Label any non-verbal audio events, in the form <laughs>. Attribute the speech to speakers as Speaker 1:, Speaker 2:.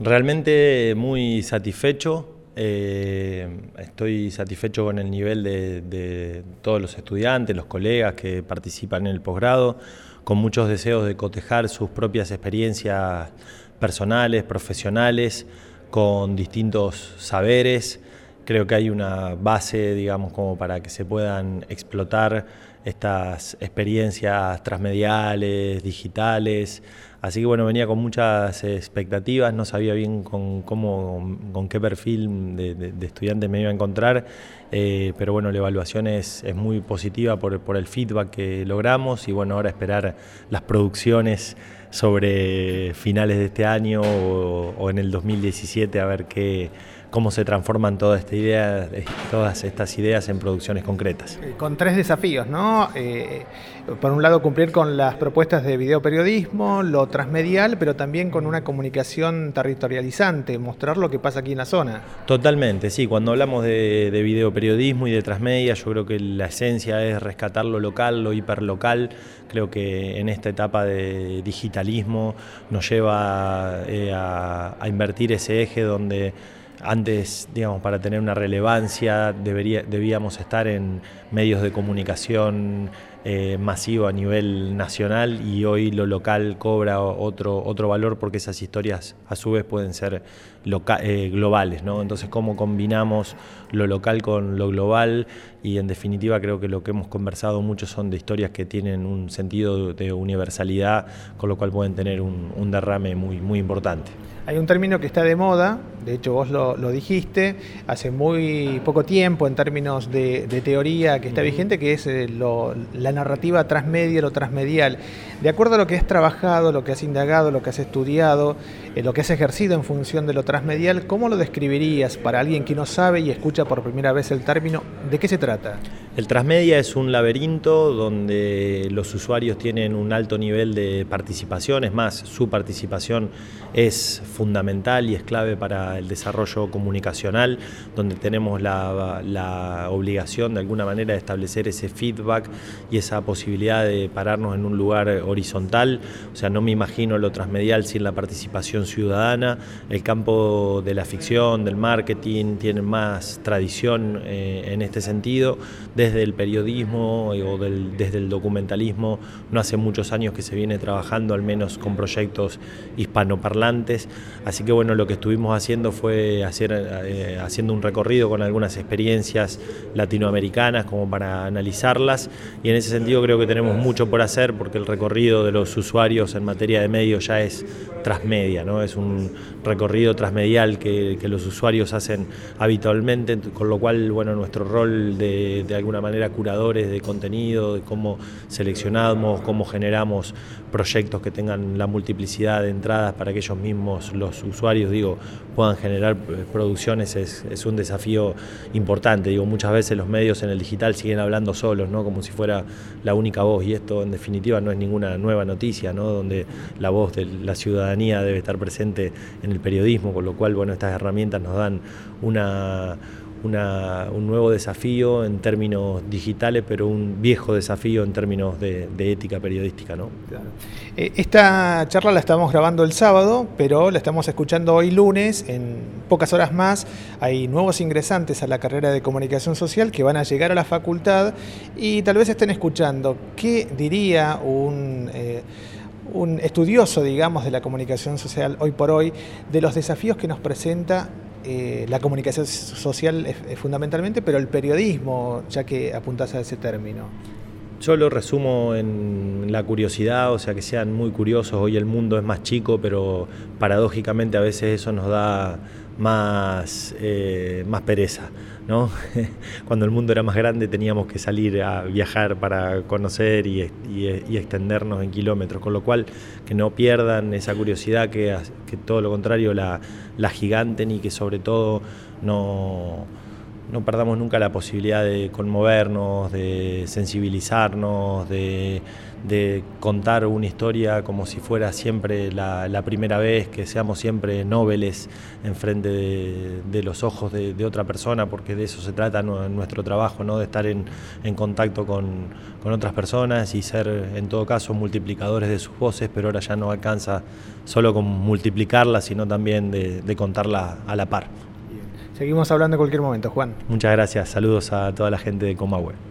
Speaker 1: Realmente muy satisfecho. Eh, estoy satisfecho con el nivel de, todos los estudiantes, los colegas que participan en el posgrado, con muchos deseos de cotejar sus propias experiencias personales, profesionales, con distintos saberes. Creo que hay una base, digamos, como para que se puedan explotar estas experiencias transmediales, digitales. Así que bueno, venía con muchas expectativas, no sabía bien con, cómo, con qué perfil de, estudiante me iba a encontrar, eh, pero bueno, la evaluación es, muy positiva por, el feedback que logramos y bueno, ahora esperar las producciones sobre finales de este año o, o en el 2017 a ver qué cómo se transforman toda esta idea, todas estas ideas en producciones concretas.
Speaker 2: Eh, con tres desafíos, ¿no? Eh, por un lado, cumplir con las propuestas de videoperiodismo, lo transmedial, pero también con una comunicación territorializante, mostrar lo que pasa aquí en la zona.
Speaker 1: Totalmente, sí. Cuando hablamos de, de videoperiodismo y de transmedia, yo creo que la esencia es rescatar lo local, lo hiperlocal. Creo que en esta etapa de digitalismo nos lleva eh, a invertir ese eje donde antes, digamos, para tener una relevancia debería, debíamos estar en medios de comunicación eh, masivo a nivel nacional y hoy lo local cobra otro, otro valor porque esas historias a su vez pueden ser eh, globales. ¿no? Entonces, cómo combinamos lo local con lo global y en definitiva creo que lo que hemos conversado mucho son de historias que tienen un sentido de universalidad, con lo cual pueden tener un, un derrame muy, muy importante.
Speaker 2: Hay un término que está de moda, de hecho vos lo, dijiste, hace muy poco tiempo en términos de, teoría que está vigente, que es eh, la narrativa transmedia, lo transmedial. De acuerdo a lo que has trabajado, lo que has indagado, lo que has estudiado, eh, lo que has ejercido en función de lo transmedial, ¿cómo lo describirías para alguien que no sabe y escucha por primera vez el término? ¿De qué se trata?
Speaker 1: El transmedia es un laberinto donde los usuarios tienen un alto nivel de participación, es más, su participación es fundamental y es clave para el desarrollo comunicacional, donde tenemos la, obligación de alguna manera de establecer ese feedback y esa posibilidad de pararnos en un lugar horizontal, o sea, no me imagino lo transmedial sin la participación ciudadana, el campo de la ficción, del marketing, tiene más tradición eh, en este sentido el periodismo o desde el documentalismo, no hace muchos años que se viene trabajando al menos con proyectos hispanoparlantes, así que bueno, lo que estuvimos haciendo fue hacer, eh, haciendo un recorrido con algunas experiencias latinoamericanas como para analizarlas y en ese sentido creo que tenemos mucho por hacer porque el recorrido de los usuarios en materia de medios ya es transmedia, ¿no? es un recorrido transmedial que, los usuarios hacen habitualmente, con lo cual bueno, nuestro rol de, de alguna manera curadores de contenido, de cómo seleccionamos, cómo generamos proyectos que tengan la multiplicidad de entradas para que ellos mismos, los usuarios, digo, puedan generar eh, producciones es, un desafío importante. Digo, muchas veces los medios en el digital siguen hablando solos, ¿no? Como si fuera la única voz, y esto en definitiva no es ninguna nueva noticia, ¿no? Donde la voz de la ciudadanía debe estar presente en el periodismo, con lo cual, bueno, estas herramientas nos dan una un nuevo desafío en términos digitales, pero un viejo desafío en términos de, ética periodística. ¿no?
Speaker 2: Eh, esta charla la estamos grabando el sábado, pero la estamos escuchando hoy lunes. En pocas horas más hay nuevos ingresantes a la carrera de comunicación social que van a llegar a la facultad y tal vez estén escuchando qué diría un... Eh, un estudioso, digamos, de la comunicación social hoy por hoy, de los desafíos que nos presenta eh, la comunicación social es, fundamentalmente, pero el periodismo, ya que apuntas a ese término.
Speaker 1: Yo lo resumo en la curiosidad, o sea, que sean muy curiosos. Hoy el mundo es más chico, pero paradójicamente a veces eso nos da más, eh, más pereza. ¿No? <laughs> Cuando el mundo era más grande teníamos que salir a viajar para conocer y, extendernos en kilómetros, con lo cual que no pierdan esa curiosidad, que, que todo lo contrario la, la giganten y que sobre todo no no perdamos nunca la posibilidad de conmovernos, de sensibilizarnos, de, contar una historia como si fuera siempre la, primera vez, que seamos siempre nobles enfrente de, de los ojos de, otra persona, porque de eso se trata nuestro trabajo, ¿no? de estar en, contacto con, otras personas y ser en todo caso multiplicadores de sus voces, pero ahora ya no alcanza solo con multiplicarlas, sino también de, de contarla a la par.
Speaker 2: Seguimos hablando en cualquier momento, Juan.
Speaker 1: Muchas gracias. Saludos a toda la gente de Comahue.